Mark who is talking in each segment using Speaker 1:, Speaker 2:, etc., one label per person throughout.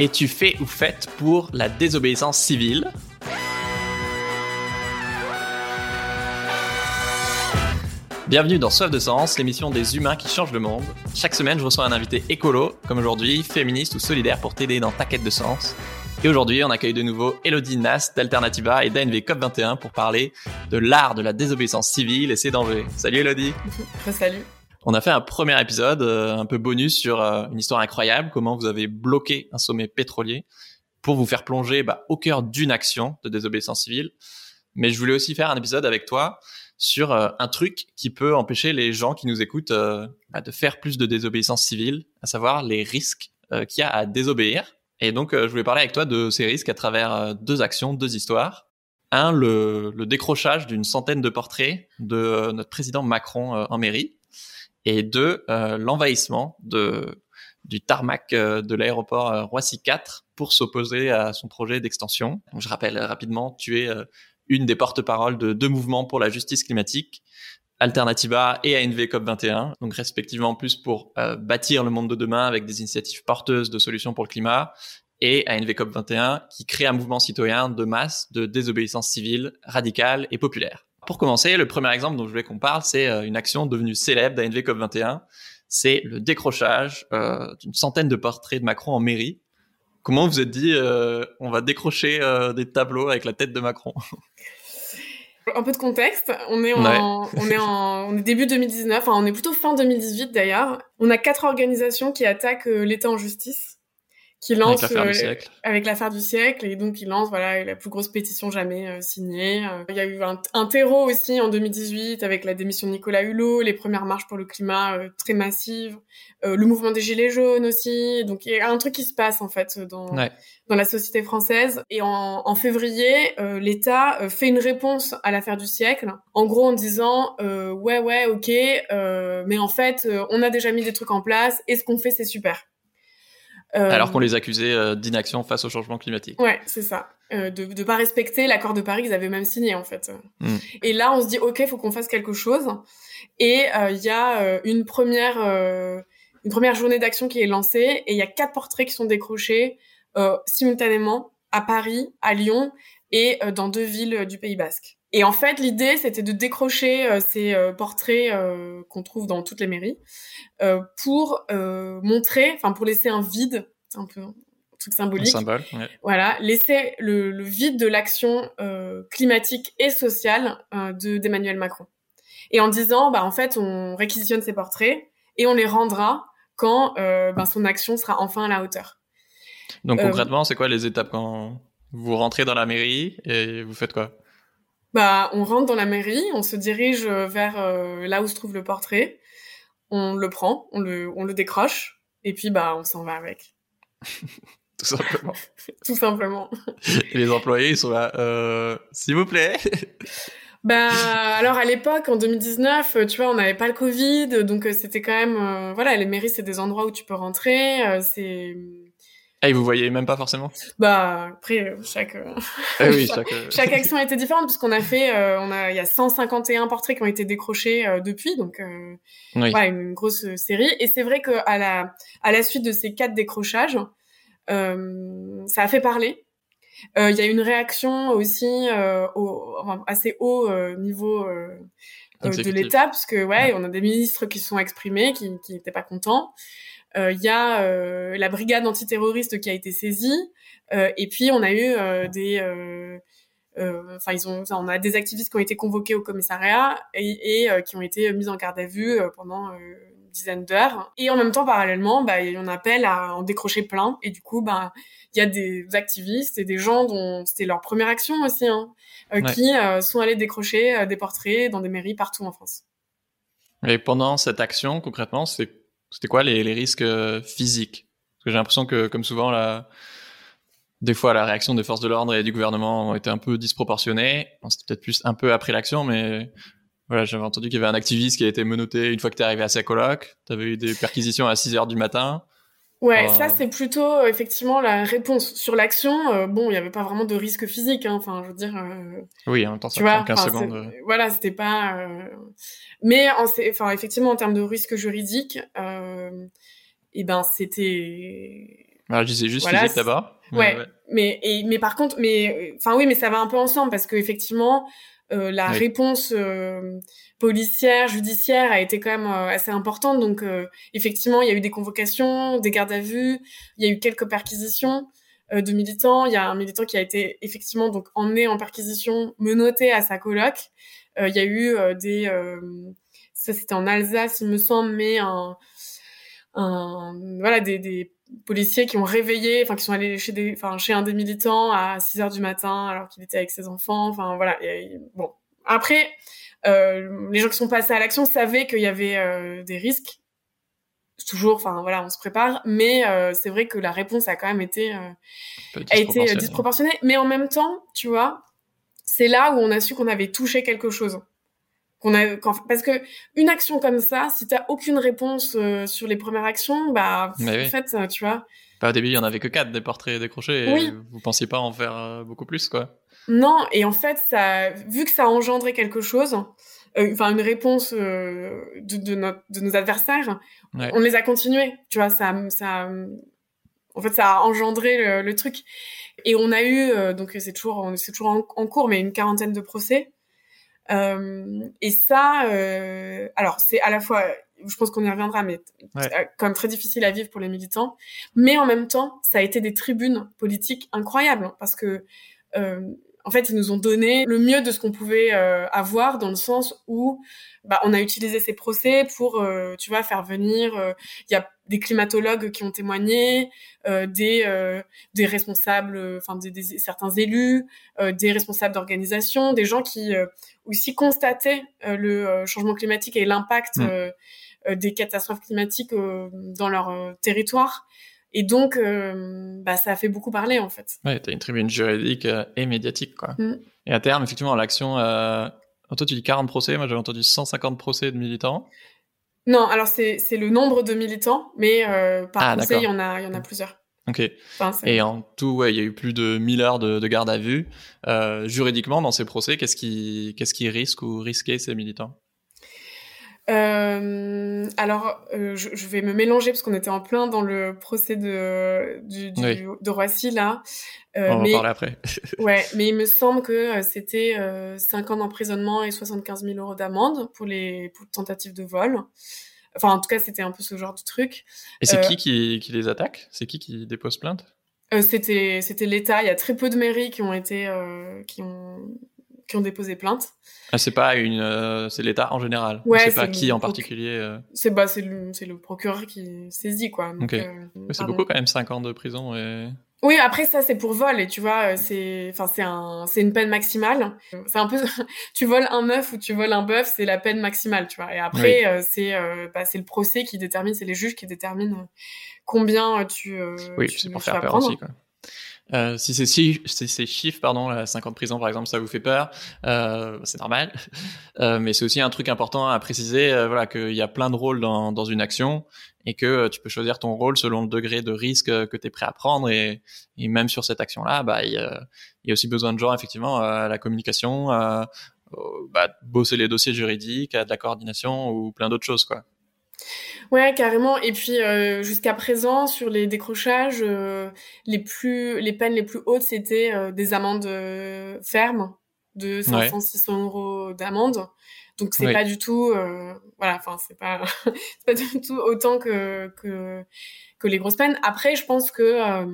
Speaker 1: Es-tu fait ou faite pour la désobéissance civile Bienvenue dans Soif de Sens, l'émission des humains qui changent le monde. Chaque semaine, je reçois un invité écolo, comme aujourd'hui, féministe ou solidaire pour t'aider dans ta quête de sens. Et aujourd'hui, on accueille de nouveau Elodie Nas d'Alternativa et d'ANV COP21 pour parler de l'art de la désobéissance civile et ses dangers. Salut Elodie
Speaker 2: Salut
Speaker 1: on a fait un premier épisode euh, un peu bonus sur euh, une histoire incroyable, comment vous avez bloqué un sommet pétrolier pour vous faire plonger bah, au cœur d'une action de désobéissance civile. Mais je voulais aussi faire un épisode avec toi sur euh, un truc qui peut empêcher les gens qui nous écoutent bah, de faire plus de désobéissance civile, à savoir les risques qu'il y a à désobéir. Et donc, je voulais parler avec toi de ces risques à travers deux actions, deux histoires. Un, le, le décrochage d'une centaine de portraits de notre président Macron en mairie et deux, euh, l'envahissement de du tarmac euh, de l'aéroport euh, Roissy 4 pour s'opposer à son projet d'extension. Je rappelle rapidement, tu es une des porte-paroles de deux mouvements pour la justice climatique, Alternativa et ANV COP21, donc respectivement plus pour bâtir le monde de demain avec des initiatives porteuses de solutions pour le climat, et ANV COP21 qui crée un mouvement citoyen de masse de désobéissance civile radicale et populaire. Pour commencer, le premier exemple dont je voulais qu'on parle, c'est euh, une action devenue célèbre d'ANV COP21. C'est le décrochage euh, d'une centaine de portraits de Macron en mairie. Comment vous êtes dit, euh, on va décrocher des tableaux avec la tête de Macron?
Speaker 2: Un peu de contexte. On est en, on est en, on est début 2019. Enfin, on est plutôt fin 2018 d'ailleurs. On a quatre organisations qui attaquent l'État en justice qui lance avec l'affaire du, siècle et donc il lance voilà la plus grosse pétition jamais euh, signée. Euh, il y a eu un, terreau aussi en 2018 avec la démission de Nicolas Hulot, les premières marches pour le climat euh, très massives, le mouvement des gilets jaunes aussi. Donc il y a un truc qui se passe en fait dans dans la société française. Et en, en février, l'État fait une réponse à l'affaire du siècle, en gros en disant ouais ouais ok, mais en fait on a déjà mis des trucs en place et ce qu'on fait? C'est super.
Speaker 1: Euh, Alors qu'on les accusait euh, d'inaction face au changement climatique.
Speaker 2: Ouais, c'est ça. Euh, de ne pas respecter l'accord de Paris qu'ils avaient même signé en fait. Mm. Et là, on se dit ok, faut qu'on fasse quelque chose. Et il y a une première une première journée d'action qui est lancée et il y a quatre portraits qui sont décrochés simultanément à Paris, à Lyon et dans deux villes du Pays Basque. Et en fait, l'idée, c'était de décrocher euh, ces euh, portraits euh, qu'on trouve dans toutes les mairies pour montrer, enfin pour laisser un vide, c'est un peu un truc symbolique. Un
Speaker 1: symbole,
Speaker 2: Voilà, laisser le, le vide de l'action climatique et sociale de d'Emmanuel Macron. Et en disant, bah en fait, on réquisitionne ces portraits et on les rendra quand ben, son action sera enfin à la hauteur.
Speaker 1: Donc concrètement, c'est quoi les étapes quand vous rentrez dans la mairie et vous faites quoi?
Speaker 2: Bah, on rentre dans la mairie, on se dirige vers euh, là où se trouve le portrait, on le prend, on le, on le décroche, et puis bah, on s'en va avec.
Speaker 1: Tout simplement.
Speaker 2: Tout simplement.
Speaker 1: Et les employés, ils sont là, euh, s'il vous plaît.
Speaker 2: Bah, alors à l'époque, en 2019, tu vois, on n'avait pas le Covid, donc euh, c'était quand même, euh, voilà, les mairies, c'est des endroits où tu peux rentrer, c'est
Speaker 1: ah, et vous voyez même pas forcément
Speaker 2: Bah après chaque
Speaker 1: ah oui, chaque...
Speaker 2: chaque action a été différente puisqu'on a fait euh, on a il y a 151 portraits qui ont été décrochés euh, depuis donc euh, oui. voilà, une grosse série. Et c'est vrai que à la à la suite de ces quatre décrochages ça a fait parler. Il y a une réaction aussi au, enfin, assez haut niveau de l'État parce que ouais, on a des ministres qui se sont exprimés qui qui n'étaient pas contents il euh, y a euh, la brigade antiterroriste qui a été saisie, euh, et puis on a eu des enfin ils ont on a des activistes qui ont été convoqués au commissariat et, et qui ont été mis en garde à vue pendant une dizaine d'heures. Et en même temps parallèlement bah on appelle à en décrocher plein. Et du coup bah il y a des activistes et des gens dont c'était leur première action aussi hein, qui sont allés décrocher des portraits dans des mairies partout en France.
Speaker 1: Et pendant cette action concrètement c'est c'était quoi les, les risques euh, physiques? Parce que j'ai l'impression que, comme souvent, la, des fois, la réaction des forces de l'ordre et du gouvernement été un peu disproportionnées. C'était peut-être plus un peu après l'action, mais voilà, j'avais entendu qu'il y avait un activiste qui a été menotté une fois que tu es arrivé à sa coloc. Tu avais eu des perquisitions à 6 heures du matin.
Speaker 2: Ouais, ça c'est plutôt euh, effectivement la réponse sur l'action. Euh, bon, il n'y avait pas vraiment de risque physique. Hein. Enfin, je veux dire. Euh,
Speaker 1: oui, en même temps, ça prend 15 secondes.
Speaker 2: Voilà, c'était pas. Mais en, enfin, effectivement, en termes de risque juridique, eh ben, c'était.
Speaker 1: Alors, je disais juste physique d'abord.
Speaker 2: Ouais. Mais et mais par contre, mais enfin oui, mais ça va un peu ensemble parce que effectivement, euh, la réponse euh, policière, judiciaire a été quand même euh, assez importante. Donc effectivement, il y a eu des convocations, des gardes à vue, il y a eu quelques perquisitions de militants. Il y a un militant qui a été effectivement donc emmené en perquisition, menotté à sa coloc. Il y a eu des ça c'était en Alsace, il me semble, mais un, un voilà des, des policiers qui ont réveillé, enfin qui sont allés chez des, enfin chez un des militants à 6 heures du matin alors qu'il était avec ses enfants. Enfin voilà. bon, après, euh, les gens qui sont passés à l'action savaient qu'il y avait euh, des risques. Toujours, enfin voilà, on se prépare, mais euh, c'est vrai que la réponse a quand même été euh, a été disproportionnée. Mais en même temps, tu vois, c'est là où on a su qu'on avait touché quelque chose. Qu'on a parce que une action comme ça si t'as aucune réponse euh, sur les premières actions bah en fait euh, tu vois.
Speaker 1: Pas au début il y en avait que quatre des portraits décrochés et vous pensiez pas en faire euh, beaucoup plus quoi.
Speaker 2: Non et en fait ça vu que ça a engendré quelque chose enfin une réponse de, de, notre, de nos adversaires on les a continués. Tu vois ça ça en fait ça a engendré le, truc et on a eu donc c'est toujours c'est toujours en, en cours mais une quarantaine de procès euh, et ça, euh, alors c'est à la fois, je pense qu'on y reviendra, mais euh, quand même très difficile à vivre pour les militants. Mais en même temps, ça a été des tribunes politiques incroyables hein, parce que euh, en fait, ils nous ont donné le mieux de ce qu'on pouvait euh, avoir dans le sens où bah, on a utilisé ces procès pour, euh, tu vois, faire venir. Il y a des climatologues qui ont témoigné, des des responsables, enfin des, des, certains élus, des responsables d'organisation, des gens qui aussi constater euh, le euh, changement climatique et l'impact mm. euh, des catastrophes climatiques dans leur territoire. Et donc, bah, ça a fait beaucoup parler, en fait.
Speaker 1: Ouais, t'as une tribune juridique et médiatique, quoi. Mm. Et à terme, effectivement, l'action... Euh... Toi, tu dis 40 procès, moi j'avais entendu 150 procès de militants.
Speaker 2: Non, alors c'est le nombre de militants, mais par ah, procès, il y en a, il y en a plusieurs.
Speaker 1: Ok. et en tout, ouais, il y a eu plus de 1000 heures de, de garde à vue. Euh, juridiquement, dans ces procès, qu'est-ce qui, qu'est-ce qui risque ou risquait ces militants?
Speaker 2: Euh, alors, euh, je, je, vais me mélanger parce qu'on était en plein dans le procès de, du, du de Roissy là.
Speaker 1: Euh, On va en parler après.
Speaker 2: ouais, mais il me semble que euh, c'était 5 ans d'emprisonnement et 75 000 euros d'amende pour les pour tentatives de vol. Enfin, en tout cas, c'était un peu ce genre de truc.
Speaker 1: Et c'est qui, qui, qui les attaque? C'est qui qui dépose plainte?
Speaker 2: Euh, C'était c'était l'État. Il y a très peu de mairies qui ont été euh, qui ont qui ont déposé plainte.
Speaker 1: Ah, c'est pas une, euh, c'est l'État en général. Ouais, c'est pas qui en particulier. Euh
Speaker 2: c'est bah c'est le le procureur qui saisit quoi.
Speaker 1: Donc, c'est beaucoup quand même 5 ans de prison et.
Speaker 2: Oui, après ça c'est pour vol et tu vois, euh, c'est enfin c'est un c'est une peine maximale. C'est un peu tu voles un œuf ou tu voles un bœuf, c'est la peine maximale, tu vois. Et après euh, c'est euh, bah, c'est le procès qui détermine, c'est les juges qui déterminent combien tu
Speaker 1: Oui, c'est pour faire peur aussi quoi. Euh, si c'est si, ces chiffres, pardon, la 50 prison par exemple, ça vous fait peur, euh, c'est normal. Euh, mais c'est aussi un truc important à préciser, euh, voilà, qu'il y a plein de rôles dans, dans une action et que euh, tu peux choisir ton rôle selon le degré de risque que tu es prêt à prendre. Et, et même sur cette action-là, bah, il y, a, y a aussi besoin de gens effectivement à la communication, à, bah, bosser les dossiers juridiques, à de la coordination ou plein d'autres choses, quoi.
Speaker 2: Ouais, carrément. Et puis euh, jusqu'à présent, sur les décrochages, euh, les plus, les peines les plus hautes, c'était euh, des amendes fermes de 500-600 euros d'amende. Donc c'est pas du tout, voilà, enfin c'est pas, c'est pas du tout autant que que que les grosses peines. Après, je pense que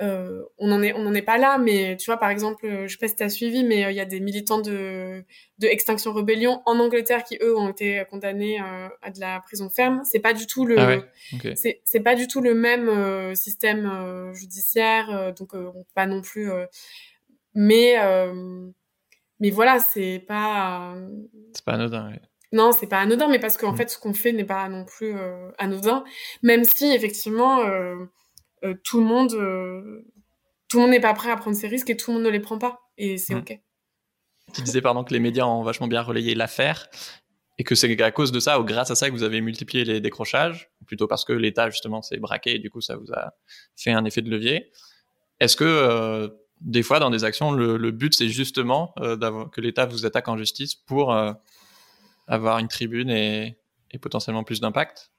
Speaker 2: euh, on en est on en est pas là mais tu vois par exemple je sais pas si t'as suivi mais euh, il y a des militants de de Extinction Rebellion en Angleterre qui eux ont été condamnés euh, à de la prison ferme. C'est pas du tout le ah c'est c'est pas du tout le même système judiciaire donc on pas non plus mais mais voilà c'est pas
Speaker 1: c'est pas anodin
Speaker 2: Non, c'est pas anodin, mais parce qu'en mm. fait, ce qu'on fait n'est pas non plus anodin, même si effectivement, euh, tout le monde, euh, tout le monde n'est pas prêt à prendre ces risques et tout le monde ne les prend pas. Et c'est mm. ok.
Speaker 1: Tu disais pardon que les médias ont vachement bien relayé l'affaire et que c'est à cause de ça ou grâce à ça que vous avez multiplié les décrochages, plutôt parce que l'État justement s'est braqué et du coup ça vous a fait un effet de levier. Est-ce que euh, des fois dans des actions le, but c'est justement que l'État vous attaque en justice pour avoir une tribune et, et potentiellement plus d'impact?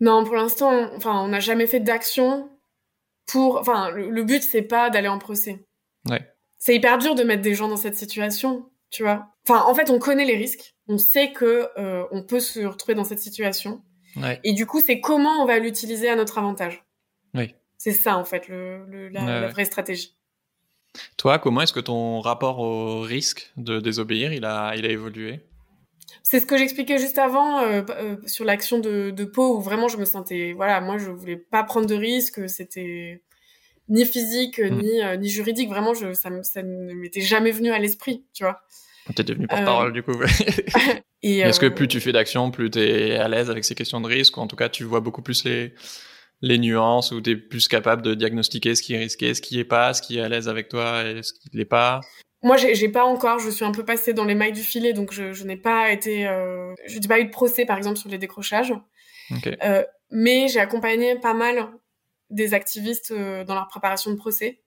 Speaker 2: Non, pour l'instant, enfin on n'a jamais fait d'action pour, enfin, le, but c'est pas d'aller en procès.
Speaker 1: Ouais.
Speaker 2: C'est hyper dur de mettre des gens dans cette situation, tu vois. Enfin, en fait, on connaît les risques, on sait que euh, on peut se retrouver dans cette situation.
Speaker 1: Ouais.
Speaker 2: Et du coup, c'est comment on va l'utiliser à notre avantage.
Speaker 1: Oui.
Speaker 2: C'est ça en fait le, le la, la, vraie stratégie.
Speaker 1: Toi, comment est-ce que ton rapport au risque de désobéir, il a, il a évolué?
Speaker 2: C'est ce que j'expliquais juste avant euh, euh, sur l'action de, de Pau où vraiment je me sentais voilà moi je voulais pas prendre de risques c'était ni physique mm. ni euh, ni juridique. Vraiment je ça, ça ne m'était jamais venu à l'esprit tu vois.
Speaker 1: T'es devenu porte-parole du coup. est-ce que plus tu fais d'action plus t'es à l'aise avec ces questions de risque ou en tout cas tu vois beaucoup plus les les nuances où t'es plus capable de diagnostiquer ce qui est risqué ce qui est pas ce qui est à l'aise avec toi et ce qui l'est pas?
Speaker 2: Moi, j'ai pas encore. Je suis un peu passée dans les mailles du filet, donc je, je n'ai pas été. Euh, je n'ai pas eu de procès, par exemple, sur les décrochages. Euh, mais j'ai accompagné pas mal des activistes euh, dans leur préparation de procès.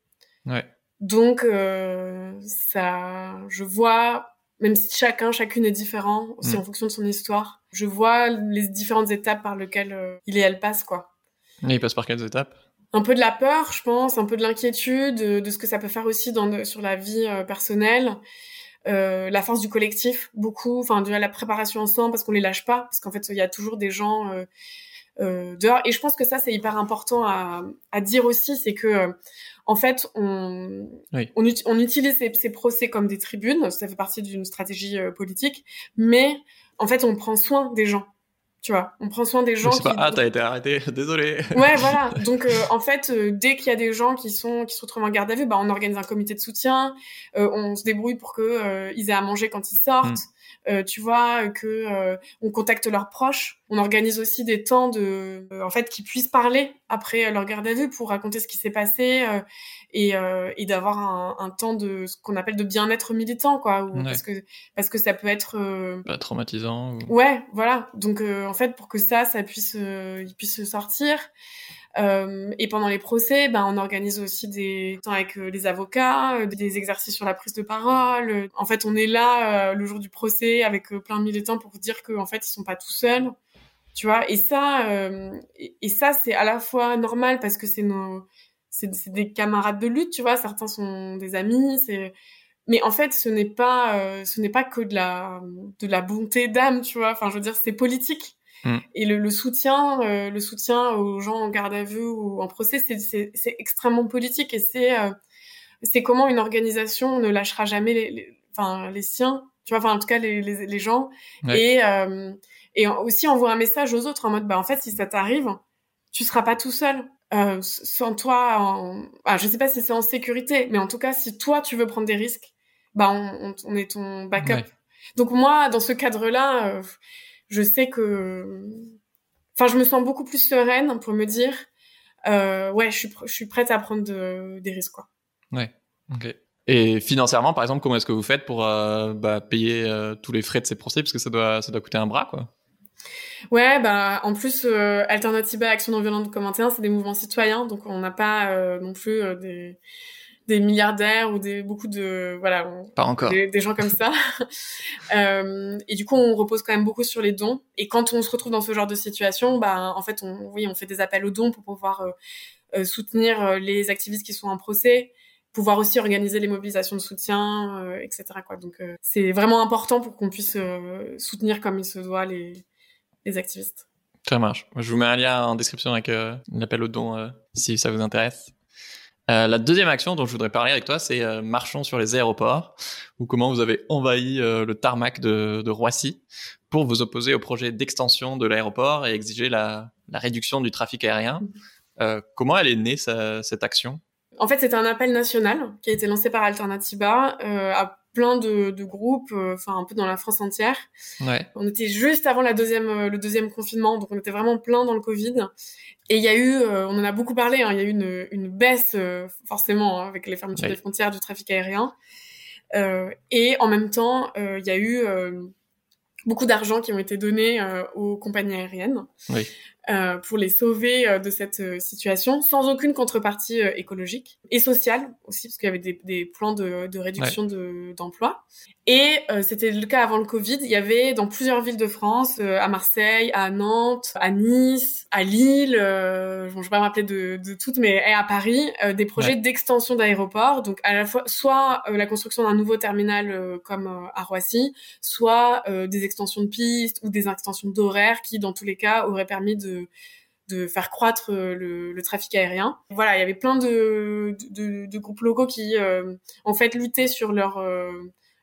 Speaker 1: Ouais.
Speaker 2: Donc, euh, ça, je vois, même si chacun, chacune est différent, aussi mm. en fonction de son histoire, je vois les différentes étapes par lesquelles euh, il et elle passent, quoi.
Speaker 1: Et il passe par quelles étapes?
Speaker 2: Un peu de la peur, je pense, un peu de l'inquiétude, de, ce que ça peut faire aussi dans, sur la vie euh, personnelle, euh, la force du collectif, beaucoup, enfin de la préparation ensemble parce qu'on les lâche pas, parce qu'en fait il y a toujours des gens euh, euh, dehors. Et je pense que ça c'est hyper important à, à dire aussi, c'est que euh, en fait on on, on, utilise ces, ces, procès comme des tribunes, ça fait partie d'une stratégie politique, mais en fait on prend soin des gens tu vois on prend soin des gens
Speaker 1: qui... pas. ah t'as été arrêté. Désolé.
Speaker 2: Ouais voilà. Donc euh, en fait euh, dès qu'il y a des gens qui sont qui se retrouvent en garde à vue bah on organise un comité de soutien. Euh, on se débrouille pour que ils aient à manger quand ils sortent. Mm. Euh, tu vois, que euh, on contacte leurs proches. On organise aussi des temps de, euh, en fait, qu'ils puissent parler après leur garde à vue pour raconter ce qui s'est passé et, et d'avoir un, un, temps de ce qu'on appelle de bien-être militant, quoi. Ou, Parce que parce que ça peut être
Speaker 1: Pas traumatisant.
Speaker 2: Ouais, voilà. Donc en fait, pour que ça, ça puisse, il puisse sortir. Euh, et pendant les procès, ben, on organise aussi des temps avec euh, les avocats, euh, des exercices sur la prise de parole. En fait, on est là le jour du procès avec plein de militants pour dire qu'en fait, ils sont pas tout seuls. Tu vois, et ça, et, et, ça, c'est à la fois normal parce que c'est nos, c'est des camarades de lutte, tu vois. Certains sont des amis, c'est, mais en fait, ce n'est pas, ce n'est pas que de la, de la bonté d'âme, tu vois. Enfin, je veux dire, c'est politique. Mm. Et le, le soutien, euh, le soutien aux gens en garde à vue ou en procès, c'est extrêmement politique et c'est euh, c'est comment une organisation ne lâchera jamais les, les, enfin les siens, tu vois, enfin en tout cas les, les, les gens et euh, et aussi envoie un message aux autres en mode bah en fait si ça t'arrive, tu seras pas tout seul. Euh, sans toi, en... ah, je sais pas si c'est en sécurité, mais en tout cas, si toi tu veux prendre des risques, bah on, on, on est ton backup. Donc moi, dans ce cadre-là, euh, je sais que, enfin, je me sens beaucoup plus sereine pour me dire, euh, ouais, je suis, je suis prête à prendre des risques, quoi.
Speaker 1: Ouais. Ok. Et financièrement, par exemple, comment est-ce que vous faites pour bah, payer tous les frais de ces procès? Parce que ça doit, ça doit coûter un bras, quoi.
Speaker 2: Ouais, bah en plus euh, Alternativa Action non violente comme c'est des mouvements citoyens, donc on n'a pas euh, non plus des des milliardaires ou des beaucoup de voilà
Speaker 1: pas encore.
Speaker 2: des, des gens comme ça. Euh, et du coup on repose quand même beaucoup sur les dons. Et quand on se retrouve dans ce genre de situation bah en fait on oui on fait des appels aux dons pour pouvoir euh, euh soutenir euh, les activistes qui sont en procès pouvoir aussi organiser les mobilisations de soutien euh, etc quoi. Donc c'est vraiment important pour qu'on puisse soutenir comme il se doit les les activistes.
Speaker 1: Ça marche. Je vous mets un lien en description avec l'appel aux dons si ça vous intéresse. Euh, la deuxième action dont je voudrais parler avec toi, c'est euh, marchons sur les aéroports, ou comment vous avez envahi euh, le tarmac de, de, Roissy pour vous opposer au projet d'extension de l'aéroport et exiger la, la, réduction du trafic aérien. Euh, comment elle est née, cette action?
Speaker 2: En fait, c'est un appel national qui a été lancé par Alternativa à plein de, de groupes, enfin un peu dans la France entière.
Speaker 1: Ouais.
Speaker 2: On était juste avant la deuxième, le deuxième confinement, donc on était vraiment plein dans le Covid. Et il y a eu, euh, on en a beaucoup parlé, hein, il y a eu une, une baisse euh, forcément hein, avec les fermetures des frontières du trafic aérien. Euh, et en même temps, il y a eu beaucoup d'argent qui ont été donnés aux compagnies aériennes.
Speaker 1: Oui.
Speaker 2: Euh, pour les sauver euh, de cette euh, situation, sans aucune contrepartie écologique et sociale aussi, parce qu'il y avait des, des plans de, de réduction de d'emplois. Et c'était le cas avant le Covid. Il y avait dans plusieurs villes de France, à Marseille, à Nantes, à Nice, à Lille, euh, je vais pas me rappeler de, de toutes, mais et à Paris, des projets d'extension d'aéroports. Donc à la fois soit la construction d'un nouveau terminal comme à Roissy, soit des extensions de pistes ou des extensions d'horaires qui, dans tous les cas, auraient permis de de, faire croître euh, le, trafic aérien. Voilà, il y avait plein de, de, groupes locaux qui euh, en fait luttaient sur leur euh,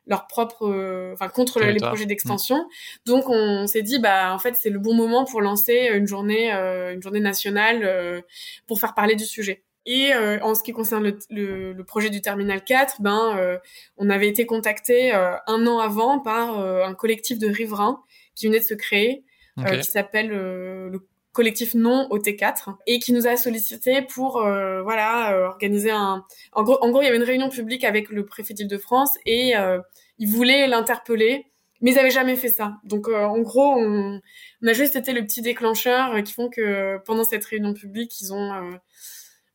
Speaker 2: leur propre enfin contre les projets d'extension. Mm. Donc on s'est dit bah en fait c'est le bon moment pour lancer une journée une journée nationale pour faire parler du sujet. Et en ce qui concerne le, le, projet du terminal 4, ben on avait été contacté un an avant par un collectif de riverains qui venait de se créer qui s'appelle le collectif non au T4 et qui nous a sollicité pour euh, voilà euh, organiser un en gros en gros il y avait une réunion publique avec le préfet d'Île-de-France et euh, il voulait l'interpeller mais ils avaient jamais fait ça. Donc en gros on, on, a juste été le petit déclencheur qui font que pendant cette réunion publique ils ont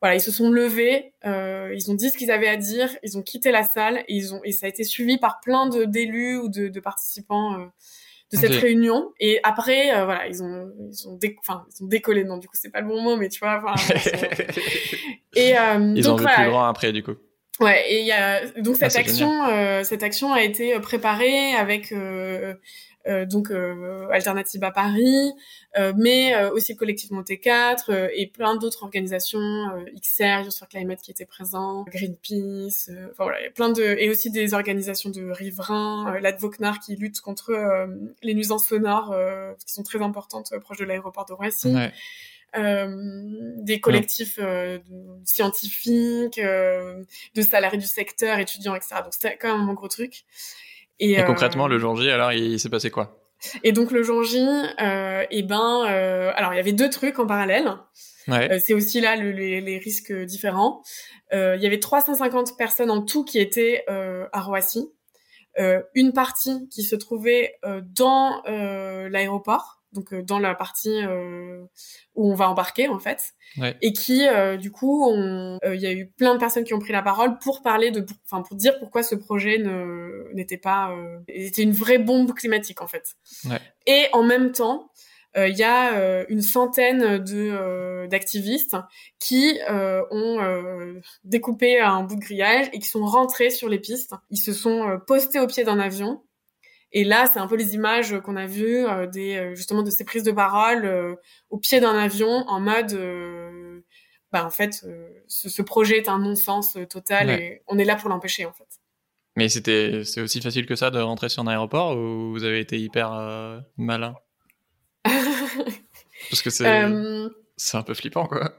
Speaker 2: voilà ils se sont levés ils ont dit ce qu'ils avaient à dire ils ont quitté la salle et ils ont et ça a été suivi par plein de d'élus ou de, de participants de cette réunion. Et après, euh, voilà, ils ont, ils ont, enfin, ils ont décollé. Non, du coup, c'est pas le bon mot, mais tu vois. Enfin,
Speaker 1: et euh, ils donc, ont vu plus grand après, du coup.
Speaker 2: Ouais, et il y a donc cette ah, action, euh, cette action a été préparée avec euh, euh, donc euh, Alternative à Paris, euh, mais aussi le collectif Monté 4 et plein d'autres organisations, XR, Youth for Climate qui étaient présents, Greenpeace, enfin voilà, il y a plein de et aussi des organisations de riverains, l'Advocnar qui lutte contre les nuisances sonores qui sont très importantes proches de l'aéroport de Roissy. Ouais. Euh, des collectifs euh, scientifiques, euh, de salariés du secteur, étudiants, etc. Donc c'était quand même un gros truc.
Speaker 1: Et, concrètement, le jour J, alors, il, s'est passé quoi?
Speaker 2: Et donc le jour J, euh, et eh ben, alors il y avait deux trucs en parallèle. Ouais. c'est aussi là les, les, risques différents. il y avait 350 personnes en tout qui étaient à Roissy. une partie qui se trouvait dans l'aéroport donc euh, dans la partie euh, où on va embarquer en fait, et qui euh, du coup, il y a eu plein de personnes qui ont pris la parole pour parler de, enfin pour, dire pourquoi ce projet n'était pas, était une vraie bombe climatique en fait. Ouais. Et en même temps, il y a une centaine de d'activistes qui ont découpé un bout de grillage et qui sont rentrés sur les pistes. Ils se sont postés au pied d'un avion et là, c'est un peu les images qu'on a vues euh, des euh, justement de ces prises de parole euh, au pied d'un avion en mode bah en fait ce, projet est un non-sens total et on est là pour l'empêcher en fait.
Speaker 1: Mais c'était c'est aussi facile que ça de rentrer sur un aéroport ou vous avez été hyper malin? Parce que c'est c'est un peu flippant quoi.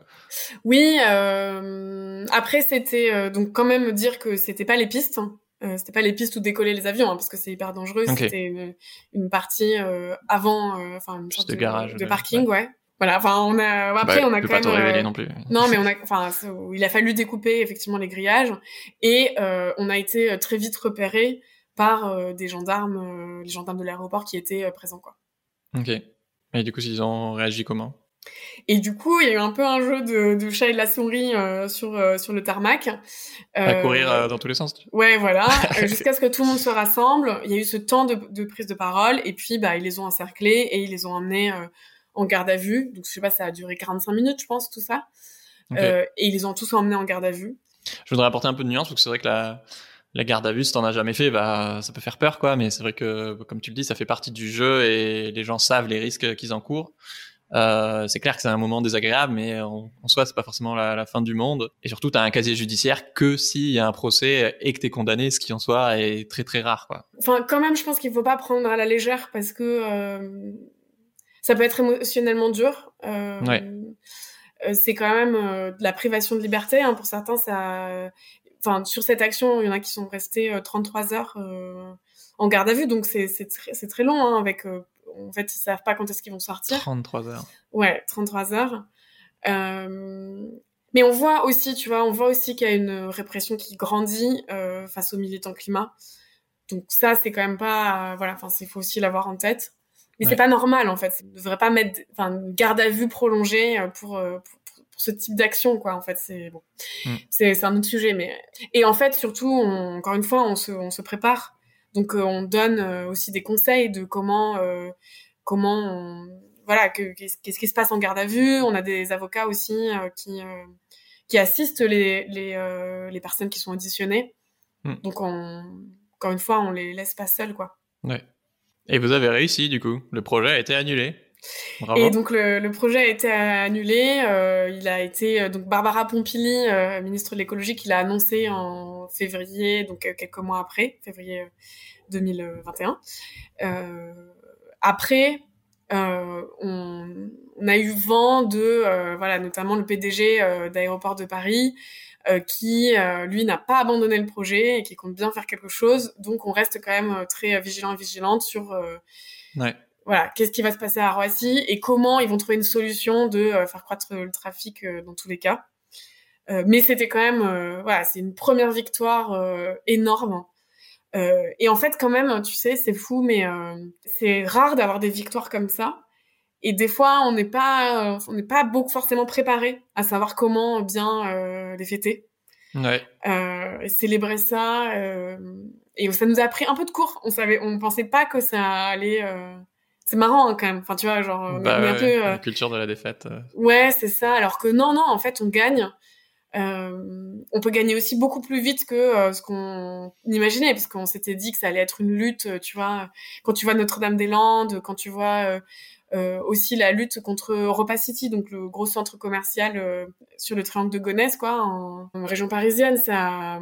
Speaker 2: Oui, après c'était donc quand même dire que c'était pas les pistes. Euh, c'était pas les pistes où décoller les avions, hein, parce que c'est hyper dangereux. C'était une, une, partie euh, avant, euh, enfin une sorte de, garage, de parking, ouais. Voilà. Enfin, on a après bah, on a quand
Speaker 1: pas même. non plus.
Speaker 2: Non, mais on a, enfin, il a fallu découper effectivement les grillages et on a été très vite repéré par des gendarmes, les gendarmes de l'aéroport qui étaient présents, quoi.
Speaker 1: Ok. Et du coup, ils ont réagi comment?
Speaker 2: Et du coup, il y a eu un peu un jeu de, de chat et de la souris euh, sur euh, sur le tarmac.
Speaker 1: à courir euh, dans tous les sens.
Speaker 2: Ouais, voilà, jusqu'à ce que tout le monde se rassemble. Il y a eu ce temps de, de prise de parole, et puis bah ils les ont encerclés et ils les ont emmenés en garde à vue. Donc je sais pas, ça a duré 45 minutes, je pense, tout ça. et ils les ont tous emmenés en garde à vue.
Speaker 1: Je voudrais apporter un peu de nuance parce que c'est vrai que la la garde à vue, si t'en as jamais fait, bah ça peut faire peur, quoi. Mais c'est vrai que, comme tu le dis, ça fait partie du jeu et les gens savent les risques qu'ils encourent. Euh, c'est clair que c'est un moment désagréable, mais en, soi, c'est pas forcément la, la, fin du monde. Et surtout, tu as un casier judiciaire que s'il y a un procès et que t'es condamné, ce qui en soi est très très rare. Quoi.
Speaker 2: Enfin, quand même, je pense qu'il faut pas prendre à la légère parce que euh, ça peut être émotionnellement dur. Euh, ouais. Euh, c'est quand même euh, de la privation de liberté. Hein. Pour certains, ça. Enfin, sur cette action, il y en a qui sont restés 33 heures en garde à vue, donc c'est très, très long, hein, avec en fait, ils savent pas quand est-ce qu'ils vont sortir.
Speaker 1: 33 heures.
Speaker 2: Ouais, 33 heures. Euh, mais on voit aussi, tu vois, on voit aussi qu'il y a une répression qui grandit euh, face aux militants climat. Donc ça, c'est quand même pas, voilà, enfin, il faut aussi l'avoir en tête. Mais c'est pas normal en fait. On ne devrait pas mettre, enfin, garde à vue prolongée pour, pour, ce type d'action quoi. En fait, c'est bon, mm. c'est un autre sujet. Mais et en fait, surtout, encore une fois, on se, on se prépare. Donc, on donne aussi des conseils de comment, comment on voilà, qu'est-ce qui se passe en garde à vue. On a des avocats aussi euh, qui euh, qui assistent les les, euh, les personnes qui sont auditionnées. Hmm. Donc on, encore une fois, on les laisse pas seuls quoi.
Speaker 1: Ouais. Et vous avez réussi du coup. Le projet a été annulé.
Speaker 2: Bravo. Et donc le, le, projet a été annulé. Euh, il a été donc Barbara Pompili, ministre de l'écologie, qui l'a annoncé en février, donc quelques mois après, février 2021. après, euh, on, on, a eu vent de, euh, voilà, notamment le PDG euh, d'aéroport de Paris, qui lui n'a pas abandonné le projet et qui compte bien faire quelque chose. Donc on reste quand même très vigilant et vigilante sur ouais. voilà qu'est-ce qui va se passer à Roissy et comment ils vont trouver une solution de faire croître le trafic dans tous les cas. Mais c'était quand même voilà c'est une première victoire énorme euh, et en fait, quand même, tu sais, c'est fou, mais euh, c'est rare d'avoir des victoires comme ça. Et des fois, on n'est pas, euh, on n'est pas beaucoup forcément préparé à savoir comment bien les fêter. Ouais. célébrer ça. et ça nous a pris un peu de cours. On savait, on pensait pas que ça allait. C'est marrant hein, quand même. Enfin, tu vois, genre,
Speaker 1: bah, un peu. La culture de la défaite.
Speaker 2: Ouais, c'est ça. Alors que non, non, en fait, on gagne. Euh, on peut gagner aussi beaucoup plus vite que euh, ce qu'on imaginait, parce qu'on s'était dit que ça allait être une lutte, euh, tu vois. Quand tu vois Notre-Dame-des-Landes, quand tu vois aussi la lutte contre Europa City, donc le gros centre commercial sur le triangle de Gonesse, quoi, en, région parisienne, ça,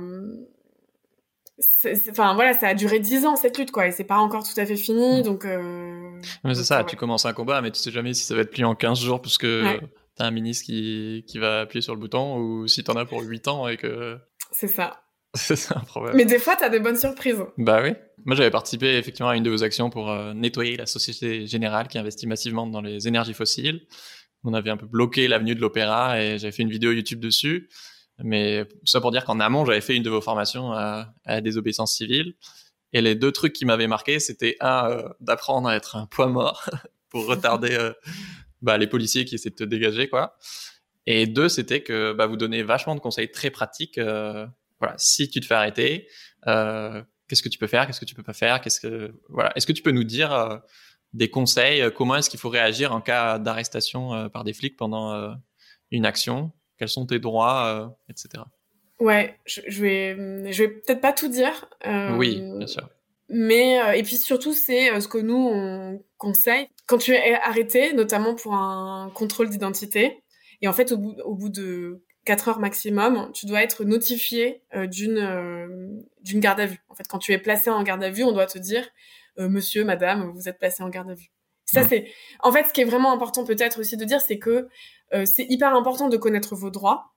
Speaker 2: enfin voilà, ça a duré dix ans cette lutte, quoi, et c'est pas encore tout à fait fini, mmh. donc.
Speaker 1: mais c'est ça, tu commences un combat, mais tu sais jamais si ça va être plié en 15 jours, parce que t'as un ministre qui, qui va appuyer sur le bouton ou si t'en as pour 8 ans et que.
Speaker 2: C'est ça.
Speaker 1: c'est un problème.
Speaker 2: Mais des fois, t'as des bonnes surprises.
Speaker 1: Bah oui. Moi, j'avais participé effectivement à une de vos actions pour euh, nettoyer la Société Générale qui investit massivement dans les énergies fossiles. On avait un peu bloqué l'avenue de l'Opéra et j'avais fait une vidéo YouTube dessus. Mais ça pour dire qu'en amont, j'avais fait une de vos formations à, à désobéissance civile. Et les deux trucs qui m'avaient marqué, c'était un, euh, d'apprendre à être un poids mort pour retarder euh, bah, les policiers qui essaient de te dégager, quoi. Et deux, c'était que bah, vous donnez vachement de conseils très pratiques. Euh, voilà, si tu te fais arrêter, euh, qu'est-ce que tu peux faire, qu'est-ce que tu peux pas faire, qu'est-ce que voilà. Est-ce que tu peux nous dire euh, des conseils Comment est-ce qu'il faut réagir en cas d'arrestation par des flics pendant une action? Quels sont tes droits, etc.
Speaker 2: Ouais, je, je vais, je vais peut-être pas tout dire.
Speaker 1: oui, bien sûr.
Speaker 2: Mais et puis surtout, c'est ce que nous on conseille quand tu es arrêté, notamment pour un contrôle d'identité, et en fait, au bout, au bout de 4 heures maximum, tu dois être notifié euh, d'une euh, d'une garde à vue. En fait, quand tu es placé en garde à vue, on doit te dire euh, Monsieur, Madame, vous êtes placé en garde à vue. Ça, c'est. En fait, ce qui est vraiment important peut-être aussi de dire, c'est que c'est hyper important de connaître vos droits,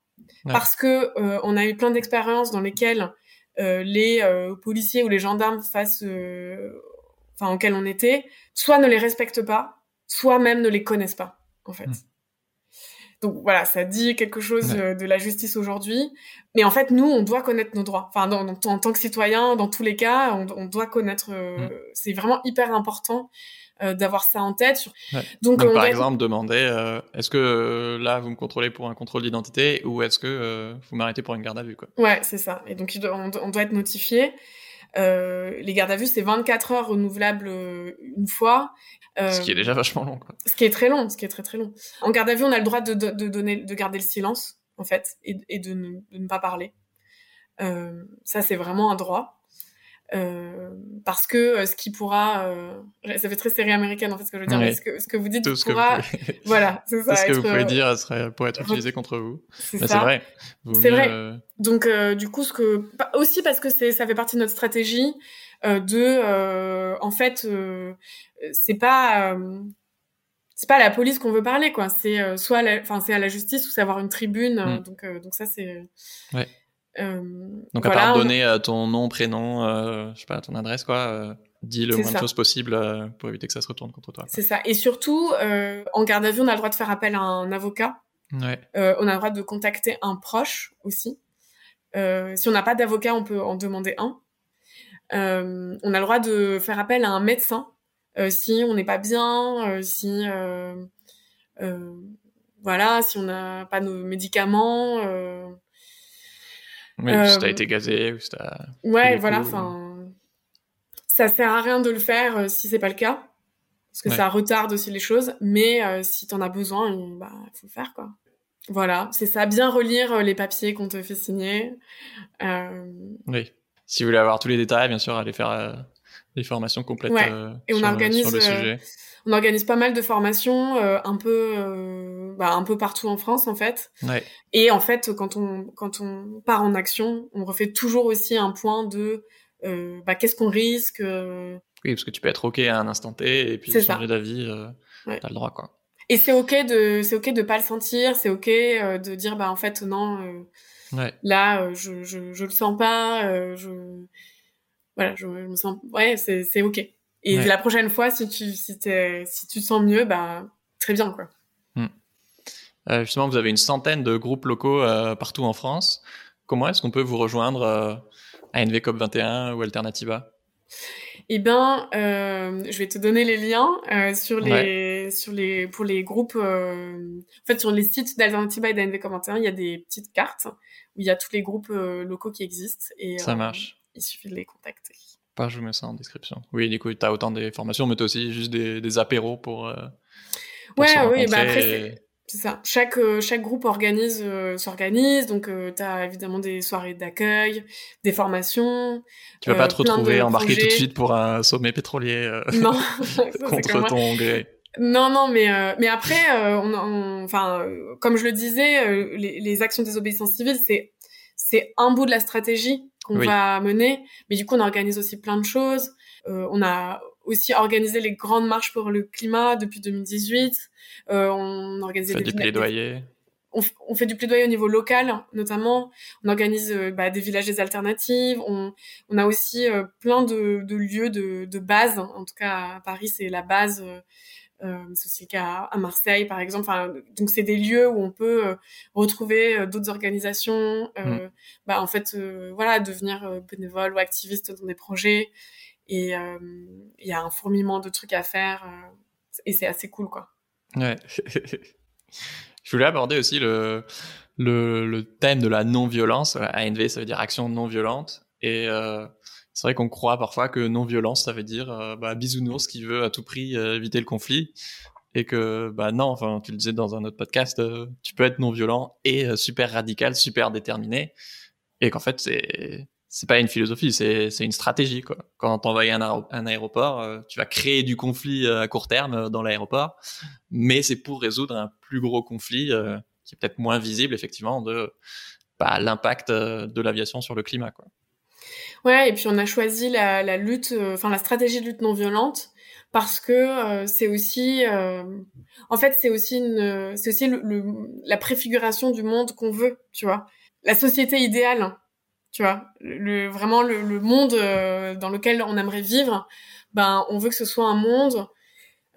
Speaker 2: parce que on a eu plein d'expériences dans lesquelles les policiers ou les gendarmes face enfin auxquels on était, soit ne les respectent pas, soit même ne les connaissent pas, en fait. Hmm. Donc voilà, ça dit quelque chose euh, de la justice aujourd'hui, mais en fait nous, on doit connaître nos droits. Enfin, en tant que citoyen, dans tous les cas, on, doit connaître. Euh, hmm. C'est vraiment hyper important euh, d'avoir ça en tête.
Speaker 1: Donc, par exemple, demander est-ce que là vous me contrôlez pour un contrôle d'identité ou est-ce que vous m'arrêtez pour une garde à vue quoi?
Speaker 2: Ouais, c'est ça. Et donc on doit être notifié. Euh, les gardes à vue, c'est 24 heures renouvelables euh, une fois.
Speaker 1: Euh, ce qui est déjà vachement long. Quoi.
Speaker 2: Ce qui est très long, ce qui est très très long. En garde à vue, on a le droit de, de, de donner, de garder le silence, en fait, et, et de, ne, de, ne, pas parler. Euh, ça, c'est vraiment un droit. Euh, parce que euh, ce qui pourra, euh, ça fait très série américaine en fait ce que je veux dire, mais ce que, ce que vous dites ce pourra, voilà,
Speaker 1: c'est ça. ce que vous pouvez dire serait, pourrait être utilisé contre vous. C'est vrai.
Speaker 2: C'est vrai. Donc du coup, ce que aussi parce que c'est, ça fait partie de notre stratégie de, en fait, c'est pas c'est pas à la police qu'on veut parler quoi c'est soit enfin c'est à la justice ou c'est avoir une tribune mm. donc donc ça c'est
Speaker 1: ouais. Euh, Donc à part donner euh, ton nom, prénom, euh, je sais pas, ton adresse, quoi, dis le moins de choses possible pour éviter que ça se retourne contre toi.
Speaker 2: C'est ça. Et surtout, en garde à vue, on a le droit de faire appel à un avocat. Ouais. on a le droit de contacter un proche aussi. si on n'a pas d'avocat, on peut en demander un. on a le droit de faire appel à un médecin si on n'est pas bien, si voilà, si on n'a pas nos médicaments.
Speaker 1: Oui, si t'as été gazé ou si t'as.
Speaker 2: Ouais, voilà, enfin, ça sert à rien de le faire si c'est pas le cas parce que ça retarde aussi les choses. Mais euh, si t'en as besoin, bah faut le faire quoi. Voilà, c'est ça. Bien relire euh, les papiers qu'on te fait signer. Euh...
Speaker 1: Oui. Si vous voulez avoir tous les détails, bien sûr, allez faire euh, des formations complètes
Speaker 2: ouais. Et on organise, sur le sujet. on organise pas mal de formations, un peu, bah, un peu partout en France en fait.
Speaker 1: Ouais.
Speaker 2: Et en fait, quand on quand on part en action, on refait toujours aussi un point de bah, qu'est-ce qu'on risque
Speaker 1: oui, parce que tu peux être OK à un instant T et puis changer d'avis, euh, t'as le droit, quoi.
Speaker 2: Et c'est OK de, c'est OK de pas le sentir, c'est OK euh, de dire, bah, en fait, non,
Speaker 1: euh, ouais.
Speaker 2: là, euh, je, je, je le sens pas, euh, je, voilà, je, me sens, ouais, c'est, c'est OK. Et la prochaine fois, si tu, si si tu te sens mieux, bah, très bien, quoi.
Speaker 1: Hmm. justement, vous avez une centaine de groupes locaux partout en France. Comment est-ce qu'on peut vous rejoindre à NVCOP 21 ou Alternativa?
Speaker 2: Eh euh, je vais te donner les liens euh, sur les sur les pour les groupes. Euh, en fait, sur les sites d'Alternativa et d'ANV Commentaire, il y a des petites cartes où il y a tous les groupes euh, locaux qui existent et
Speaker 1: ça marche.
Speaker 2: Il suffit de les contacter.
Speaker 1: Pas, je mets ça en description. Oui, du coup, tu as autant des formations, mais tu as aussi juste des, des apéros pour.
Speaker 2: pour ouais, oui, bah après, c'est ça. Chaque euh, chaque groupe organise euh, s'organise, donc euh, tu as évidemment des soirées d'accueil, des formations.
Speaker 1: Tu vas pas te retrouver embarqué tout de suite pour un sommet pétrolier
Speaker 2: non,
Speaker 1: contre ton gré.
Speaker 2: Non, non, mais mais après, on, enfin, comme je le disais, les, les actions des obéissances civiles, c'est c'est un bout de la stratégie qu'on va mener, mais du coup, on organise aussi plein de choses. on a aussi organisé les grandes marches pour le climat depuis 2018. Euh, on organise
Speaker 1: des, du plaidoyer.
Speaker 2: On, on, fait du plaidoyer au niveau local, notamment. On organise euh, bah, des villages des alternatives. On, on a aussi euh, plein de, de, lieux de, de, base. En tout cas, à Paris, c'est la base. Euh, c'est aussi le cas à Marseille, par exemple. Enfin, donc, c'est des lieux où on peut retrouver d'autres organisations. Mm. Bah, en fait, voilà, devenir bénévole ou activiste dans des projets. Et il y a un fourmillement de trucs à faire. et c'est assez cool, quoi.
Speaker 1: Ouais. Je voulais aborder aussi le, le, thème de la non-violence. ANV, ça veut dire action non-violente. Et euh, c'est vrai qu'on croit parfois que non-violence, ça veut dire euh, bah, bisounours qui veut à tout prix euh, éviter le conflit. Et que, bah non, enfin, tu le disais dans un autre podcast, euh, tu peux être non-violent et euh, super radical, super déterminé. Et qu'en fait, c'est c'est pas une philosophie, c'est une stratégie. Quoi. Quand t'envoies un, un aéroport, euh, tu vas créer du conflit euh, à court terme euh, dans l'aéroport, mais c'est pour résoudre un plus gros conflit qui est peut-être moins visible, effectivement, de bah, l'impact de l'aviation sur le climat. Quoi.
Speaker 2: Ouais, et puis on a choisi la, lutte, enfin la stratégie de lutte non violente parce que c'est aussi, en fait, c'est aussi une, c'est aussi la préfiguration du monde qu'on veut, tu vois, la société idéale tu vois. Le vraiment le, le monde euh, dans lequel on aimerait vivre ben on veut que ce soit un monde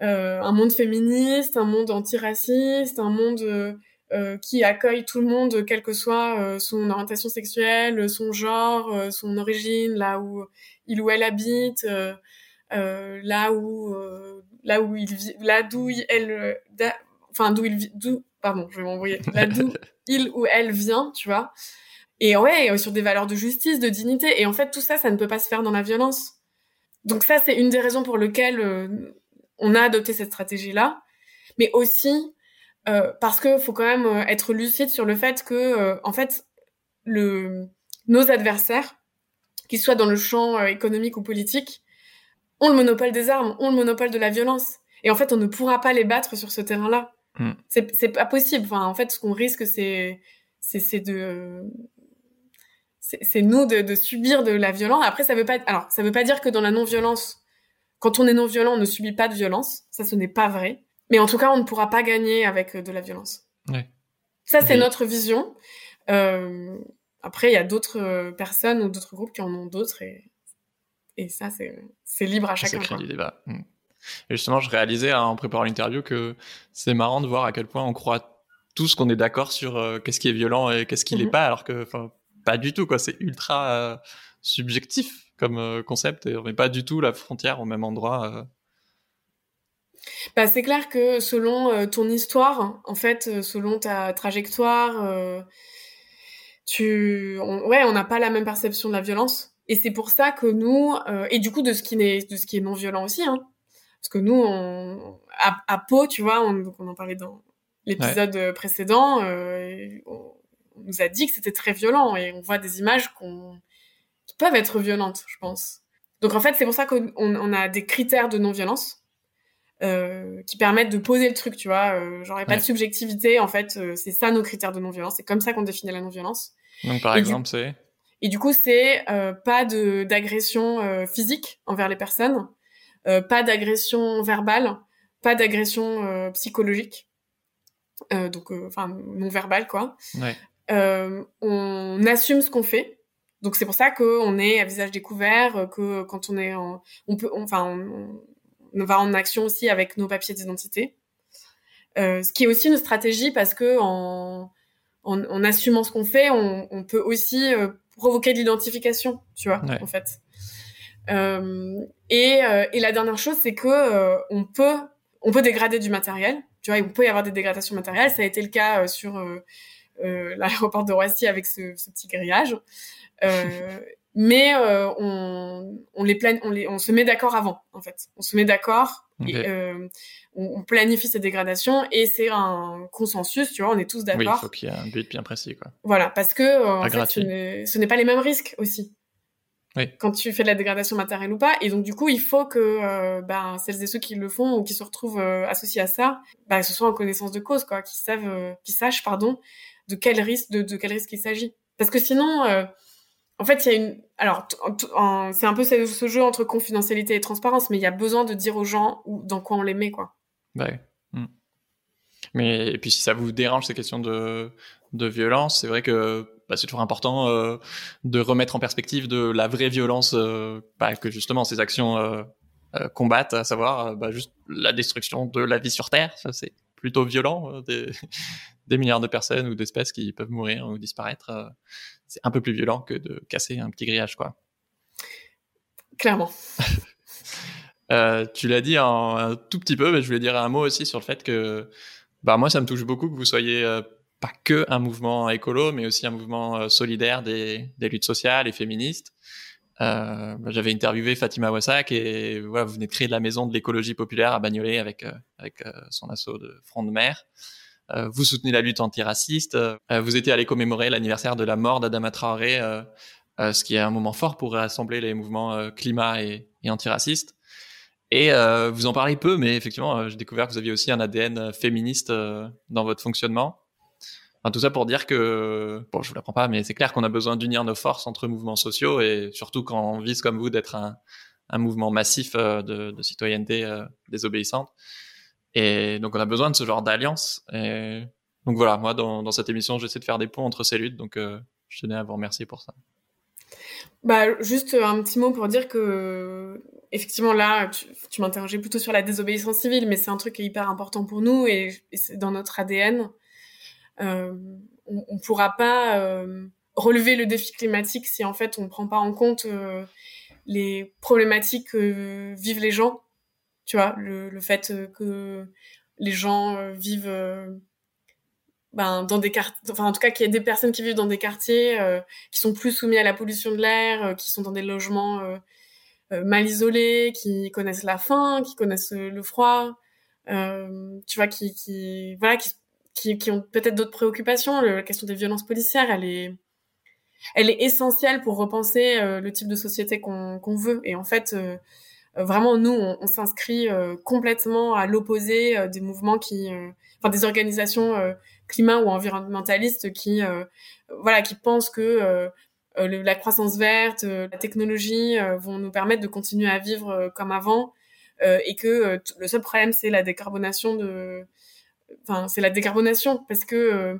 Speaker 2: euh, un monde féministe un monde antiraciste un monde euh, qui accueille tout le monde quelle que soit son orientation sexuelle son genre son origine là où il ou elle habite là où là où il vit là d'où elle enfin d'où il d'où pardon je vais m'envoyer là d'où il ou elle vient tu vois et ouais, euh, sur des valeurs de justice, de dignité. Et en fait, tout ça, ça ne peut pas se faire dans la violence. Donc ça, c'est une des raisons pour lesquelles euh, on a adopté cette stratégie-là. Mais aussi euh, parce que faut quand même euh, être lucide sur le fait que, en fait, le, nos adversaires, qu'ils soient dans le champ économique ou politique, ont le monopole des armes, ont le monopole de la violence. Et en fait, on ne pourra pas les battre sur ce terrain-là. Hmm. C'est pas possible. Enfin, en fait, ce qu'on risque, c'est c'est de c'est nous de, de, subir de la violence. Après, ça veut pas, alors ça veut pas dire que dans la non-violence, quand on est non-violent, on ne subit pas de violence. Ça, ce n'est pas vrai. Mais en tout cas, on ne pourra pas gagner avec euh, de la violence.
Speaker 1: Ouais.
Speaker 2: Ça, c'est notre vision. Euh, après, il y a d'autres euh, personnes ou d'autres groupes qui en ont d'autres et, et ça, c'est libre à chacun.
Speaker 1: C'est du débat. Hmm. Et justement, je réalisais hein, en préparant l'interview que c'est marrant de voir à quel point on croit tous qu'on est d'accord sur euh, qu'est-ce qui est violent et qu'est-ce qui l'est mm-hmm. pas, alors que pas du tout quoi. C'est ultra euh, subjectif comme euh, concept et on met pas du tout la frontière au même endroit.
Speaker 2: bah, c'est clair que selon ton histoire, en fait, selon ta trajectoire, tu, ouais, on n'a pas la même perception de la violence. Et c'est pour ça que nous, et du coup de ce qui est de ce qui est non violent aussi, hein, parce que nous, on, à, à Pau, tu vois, on, on en parlait dans l'épisode précédent, euh, on, nous a dit que c'était très violent et on voit des images qu'on, qui peuvent être violentes, je pense. Donc en fait, c'est pour ça qu'on on a des critères de non-violence euh, qui permettent de poser le truc, tu vois. Euh, genre, il n'y a pas de subjectivité, en fait, euh, c'est ça nos critères de non-violence. C'est comme ça qu'on définit la non-violence.
Speaker 1: Donc par exemple, c'est
Speaker 2: Et du coup, c'est euh, pas de d'agression physique envers les personnes, pas d'agression verbale, pas d'agression psychologique. donc, enfin, non verbale, quoi.
Speaker 1: Ouais.
Speaker 2: Euh, on assume ce qu'on fait. Donc c'est pour ça qu'on est à visage découvert, que quand on est en, on peut, enfin, on, va en action aussi avec nos papiers d'identité. Euh, ce qui est aussi une stratégie parce que en, en, assumant ce qu'on fait, on, on, peut aussi euh, provoquer de l'identification, tu vois, en fait. Euh, et, euh, et, la dernière chose, c'est que euh, on peut on peut dégrader du matériel, tu vois, il peut y avoir des dégradations matérielles. Ça a été le cas sur euh, l'aéroport de Roissy avec ce, ce petit grillage. Euh, mais euh, on, on, les plan on, les, on se met d'accord avant, en fait. On se met d'accord, et euh, on, planifie ces dégradations et c'est un consensus, tu vois, on est tous d'accord. Oui, il
Speaker 1: faut qu'il y ait un but bien précis, quoi.
Speaker 2: Voilà, parce que euh, en fait, ce n'est pas les mêmes risques aussi.
Speaker 1: Oui.
Speaker 2: Quand tu fais de la dégradation matérielle ou pas, et donc du coup, il faut que euh, ben, celles et ceux qui le font ou qui se retrouvent associés à ça, ben, ce soit en connaissance de cause, quoi, qui savent, qui sachent, pardon, de quel risque de, quel risque il s'agit. Parce que sinon, euh, en fait, il y a une. Alors, c'est un peu ce, jeu entre confidentialité et transparence, mais il y a besoin de dire aux gens où, dans quoi on les met, quoi.
Speaker 1: Ouais. Hmm. Mais et puis si ça vous dérange ces questions de violence, c'est vrai que bah, c'est toujours important euh, de remettre en perspective de la vraie violence euh, bah, que justement ces actions combattent, à savoir bah, juste la destruction de la vie sur Terre. Ça c'est plutôt violent, des, des milliards de personnes ou d'espèces qui peuvent mourir ou disparaître, euh, c'est un peu plus violent que de casser un petit grillage, quoi.
Speaker 2: Clairement.
Speaker 1: euh, tu l'as dit en, un tout petit peu, mais je voulais dire un mot aussi sur le fait que, bah moi, ça me touche beaucoup que vous soyez euh, pas que un mouvement écolo, mais aussi un mouvement euh, solidaire des, des, luttes sociales et féministes. Euh, bah, J'avais interviewé Fatima Wassak et voilà, vous venez de créer la maison de l'écologie populaire à Bagnolet avec avec son assaut de front de mer. Euh, vous soutenez la lutte antiraciste, euh, vous étiez allé commémorer l'anniversaire de la mort d'Adama Traoré, euh, ce qui est un moment fort pour rassembler les mouvements climat et, et antiracistes. Et euh, vous en parlez peu, mais effectivement, j'ai découvert que vous aviez aussi un ADN féministe euh, dans votre fonctionnement. Tout ça pour dire que, bon, je vous l'apprends pas, mais c'est clair qu'on a besoin d'unir nos forces entre mouvements sociaux et surtout quand on vise comme vous d'être un, mouvement massif de, de, citoyenneté désobéissante. Et donc, on a besoin de ce genre d'alliance. Et donc voilà, moi, dans, dans cette émission, j'essaie de faire des ponts entre ces luttes. Donc, euh, je tenais à vous remercier pour ça.
Speaker 2: Bah, juste un petit mot pour dire que, effectivement, là, tu, tu m'interrogeais plutôt sur la désobéissance civile, mais c'est un truc qui est hyper important pour nous et, et c'est dans notre ADN. Euh, on, on pourra pas euh, relever le défi climatique si en fait on prend pas en compte euh, les problématiques que vivent les gens. Tu vois, le, le fait euh, que les gens euh, vivent euh, ben, dans des quartiers, enfin en tout cas qu'il y ait des personnes qui vivent dans des quartiers qui sont plus soumis à la pollution de l'air, qui sont dans des logements mal isolés, qui connaissent la faim, qui connaissent le froid, tu vois, qui, qui voilà, qui, qui, qui ont peut-être d'autres préoccupations. la question des violences policières, elle est, elle est essentielle pour repenser le type de société qu'on qu'on veut. Et en fait, euh, vraiment nous on, s'inscrit euh, complètement à l'opposé euh, des mouvements qui enfin des organisations climat ou environnementalistes qui voilà qui pensent que la croissance verte, la technologie vont nous permettre de continuer à vivre comme avant et que le seul problème c'est la décarbonation de enfin c'est la décarbonation parce que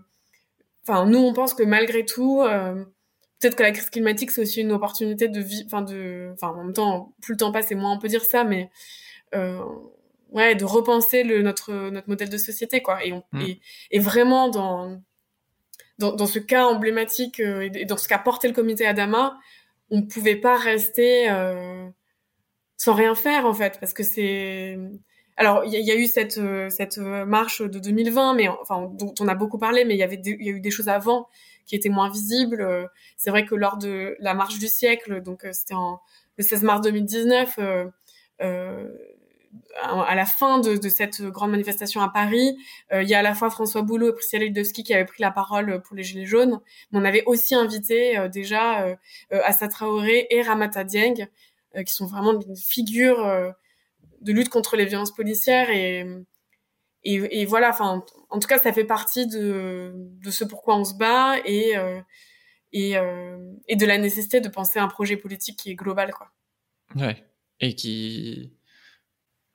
Speaker 2: enfin nous on pense que malgré tout peut-être que la crise climatique c'est aussi une opportunité de vie enfin de enfin en même temps plus le temps passe et moins on peut dire ça mais euh, ouais de repenser le notre notre modèle de société quoi et on mmh. et, et, vraiment dans, dans dans ce cas emblématique euh, et dans ce qu'a porté le comité Adama on pouvait pas rester euh, sans rien faire en fait parce que c'est alors il y, a eu cette cette marche de 2020, mais enfin dont on a beaucoup parlé, mais il y avait il y a eu des choses avant qui étaient moins visibles. C'est vrai que lors de la marche du siècle, donc c'était le 16 mars 2019. Euh, à la fin de, de, cette grande manifestation à Paris, euh, il y a à la fois François Boulot et Priscilla Lidowski qui avaient pris la parole pour les Gilets jaunes, mais on avait aussi invité euh, déjà euh, Assa Traoré et Ramata Dieng, qui sont vraiment des figures de lutte contre les violences policières et, et, et voilà, enfin, en tout cas, ça fait partie de, de ce pourquoi on se bat et, et, et de la nécessité de penser à un projet politique qui est global, quoi.
Speaker 1: Ouais. Et qui,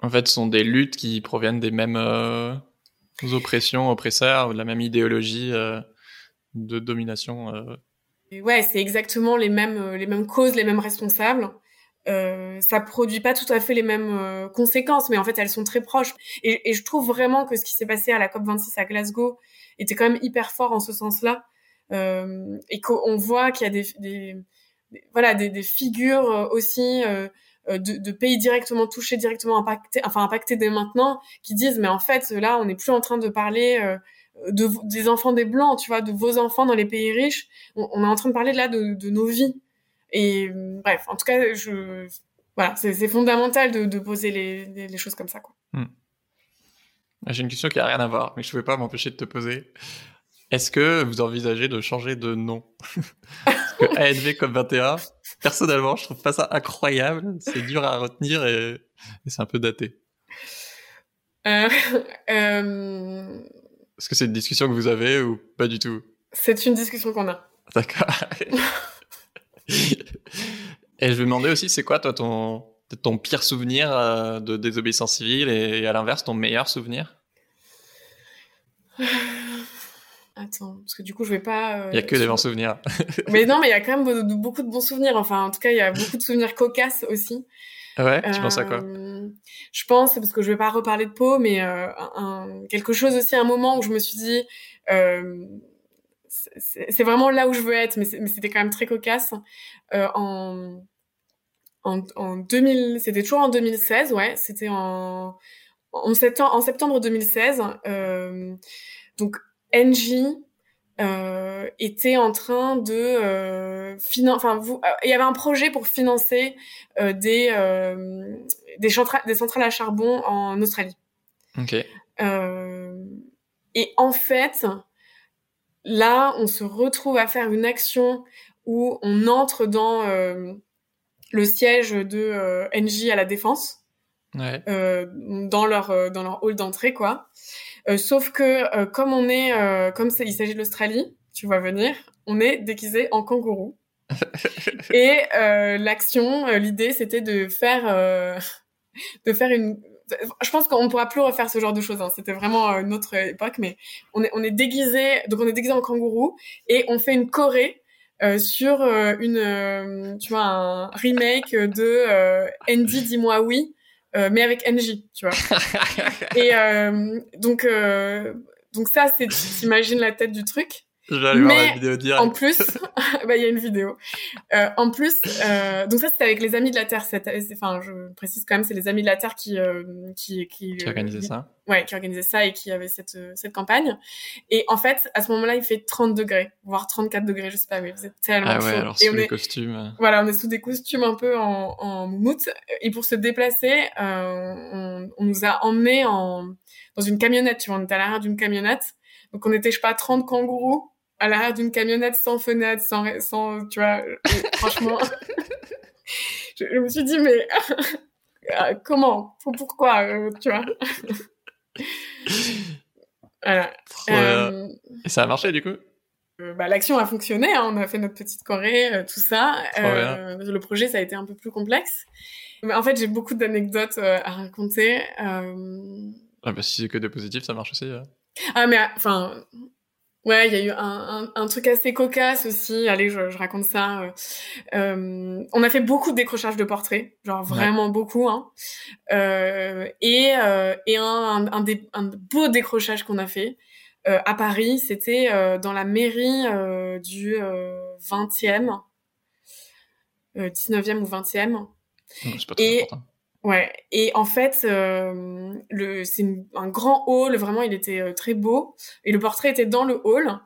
Speaker 1: en fait, sont des luttes qui proviennent des mêmes euh, oppressions, oppresseurs, de la même idéologie euh, de domination.
Speaker 2: Euh. Ouais, c'est exactement les mêmes, les mêmes causes, les mêmes responsables. Euh, ça produit pas tout à fait les mêmes conséquences, mais en fait elles sont très proches. Et, et je trouve vraiment que ce qui s'est passé à la COP 26 à Glasgow était quand même hyper fort en ce sens-là, euh, et qu'on voit qu'il y a des, des, voilà des, des, figures aussi euh, de, de, pays directement touchés, directement impactés, enfin impactés dès maintenant, qui disent mais en fait là on n'est plus en train de parler euh, de, des enfants des blancs, tu vois, de vos enfants dans les pays riches, on, est en train de parler là de, de nos vies. Et bref, en tout cas, je voilà, c'est fondamental de, de poser les, les, choses comme ça quoi. Hmm.
Speaker 1: J'ai une question qui a rien à voir, mais je ne pouvais pas m'empêcher de te poser. Est-ce que vous envisagez de changer de nom? Parce que ANV comme 21, personnellement, je trouve pas ça incroyable. C'est dur à retenir et, c'est un peu daté. Euh, euh... Est-ce que c'est une discussion que vous avez ou pas du tout?
Speaker 2: C'est une discussion qu'on a.
Speaker 1: D'accord. et je vais demander aussi, c'est quoi toi ton, ton pire souvenir euh, de désobéissance civile et à l'inverse ton meilleur souvenir?
Speaker 2: Attends, parce que du coup, je vais pas.
Speaker 1: Euh, il y a que des bons souvenirs.
Speaker 2: mais non, mais il y a quand même beaucoup de bons souvenirs. Enfin, en tout cas, il y a beaucoup de souvenirs cocasses aussi.
Speaker 1: Ouais, tu penses à quoi?
Speaker 2: Euh, Je pense, parce que je vais pas reparler de peau, mais euh, un, quelque chose aussi, un moment où je me suis dit, euh, c'est vraiment là où je veux être, mais c'était quand même très cocasse. Euh, en, en, en 2000, c'était toujours en 2016, ouais, c'était en, en septembre, en septembre 2016. Euh, donc NJ euh, était en train de euh, enfin vous euh, il y avait un projet pour financer euh, des euh, des, centrales, des centrales à charbon en Australie.
Speaker 1: Ok.
Speaker 2: et en fait, là, on se retrouve à faire une action où on entre dans le siège de NJ à la défense,
Speaker 1: ouais.
Speaker 2: dans leur dans leur hall d'entrée quoi. Euh, sauf que euh, comme on est, euh, comme il s'agit de l'Australie, tu vois venir, on est déguisé en kangourou. et l'action, l'idée, c'était de faire, de faire une. Je pense qu'on ne pourra plus refaire ce genre de choses. Hein. C'était vraiment une autre époque, mais on est, on est déguisé, donc on est déguisé en kangourou et on fait une choré sur une, tu vois, un remake de Andy, dis-moi oui euh, mais avec NJ, tu vois. et euh, donc, euh, donc ça, c'est, t'imagines la tête du truc.
Speaker 1: Je vais aller mais voir la vidéo direct.
Speaker 2: En plus, bah il y a une vidéo. Euh, en plus, euh, donc ça c'était avec les Amis de la Terre. Enfin, je précise quand même, c'est les Amis de la Terre qui euh, qui
Speaker 1: qui, qui organisaient ça.
Speaker 2: Ouais, qui organisaient ça et qui avait cette cette campagne. Et en fait, à ce moment-là, il fait 30 degrés, voire 34 degrés, je sais pas, mais vous êtes tellement
Speaker 1: ah
Speaker 2: ouais,
Speaker 1: alors sous les costumes.
Speaker 2: Voilà, on est sous des costumes un peu en en moumoute. Et pour se déplacer, on, on nous a emmenés en dans une camionnette. Tu vois, on était à l'arrière d'une camionnette. Donc on était, je sais pas, 30 kangourous à l'arrière d'une camionnette sans fenêtre, sans, sans tu vois, franchement, je, me suis dit, mais euh, comment? Pourquoi? Euh, Tu vois? Voilà.
Speaker 1: Euh, Et ça a marché, du coup?
Speaker 2: bah, l'action a fonctionné, hein, on a fait notre petite Corée, tout ça. le projet, ça a été un peu plus complexe. Mais en fait, j'ai beaucoup d'anecdotes à raconter. Ah
Speaker 1: bah, si c'est que des positifs, ça marche aussi.
Speaker 2: Ah mais enfin, Ouais, il y a eu un, un, un, truc assez cocasse aussi. Allez, je, je raconte ça. Euh, euh on a fait beaucoup de décrochages de portraits, genre vraiment beaucoup. Hein. Euh, et euh, et un, un, des, un beau décrochage qu'on a fait euh, à Paris, c'était dans la mairie du 20e, 19e ou 20e.
Speaker 1: Mmh, et
Speaker 2: Ouais, et en fait, euh, le c'est un grand hall, vraiment, il était euh, très beau, et le portrait était dans le hall,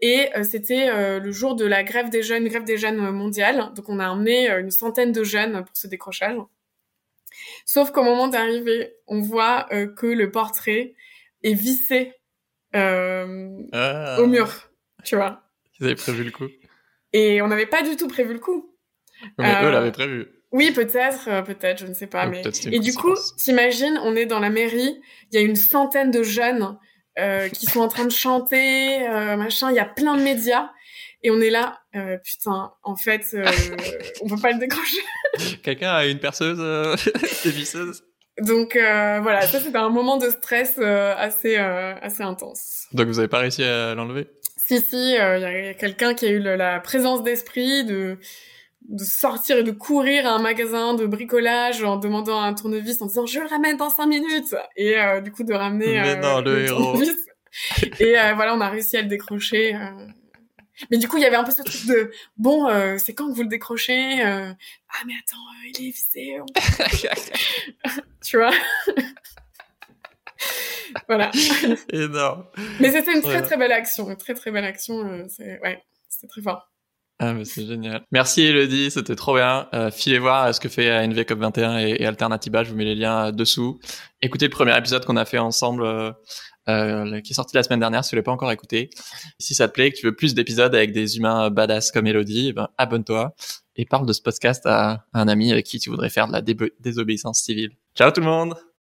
Speaker 2: et euh, c'était le jour de la grève des jeunes, grève des jeunes mondiale, donc on a emmené une centaine de jeunes pour ce décrochage. Sauf qu'au moment d'arriver, on voit que le portrait est vissé ah. au mur, tu vois.
Speaker 1: Ils avaient prévu le coup.
Speaker 2: Et on n'avait pas du tout prévu le coup.
Speaker 1: Mais eux l'avaient prévu.
Speaker 2: Oui, peut-être, euh, peut-être, je ne sais pas. mais... Et du coup, t'imagines, on est dans la mairie, il y a une centaine de jeunes euh, qui sont en train de chanter, euh, machin, il y a plein de médias. Et on est là, euh, putain, en fait, euh, on peut pas le décrocher.
Speaker 1: Quelqu'un a une perceuse, euh, des visseuses
Speaker 2: Donc voilà, ça c'était un moment de stress assez assez intense.
Speaker 1: Donc vous avez pas réussi à l'enlever?
Speaker 2: Si si, il y a quelqu'un qui a eu la présence d'esprit de de sortir et de courir à un magasin de bricolage en demandant un tournevis en disant je le ramène dans cinq minutes. Et euh, du coup de ramener
Speaker 1: euh, non, le, héros.
Speaker 2: et euh, voilà on a réussi à le décrocher mais du coup il y avait un peu ce truc de bon c'est quand que vous le décrochez ah mais attends il est vissé tu vois? Voilà.
Speaker 1: Énorme.
Speaker 2: Mais c'était une très très belle action une très très belle action c'est ouais c'était très fort
Speaker 1: ah, c'est génial. Merci Elodie, c'était trop bien. Euh, filez voir ce que fait NV Cop 21 et, et Alternativa, je vous mets les liens dessous. Écoutez le premier épisode qu'on a fait ensemble, euh, euh, qui est sorti la semaine dernière, si vous l'avez pas encore écouté. Si ça te plaît, que tu veux plus d'épisodes avec des humains badass comme Elodie, eh ben, abonne-toi et parle de ce podcast à, un ami avec qui tu voudrais faire de la désobéissance civile. Ciao tout le monde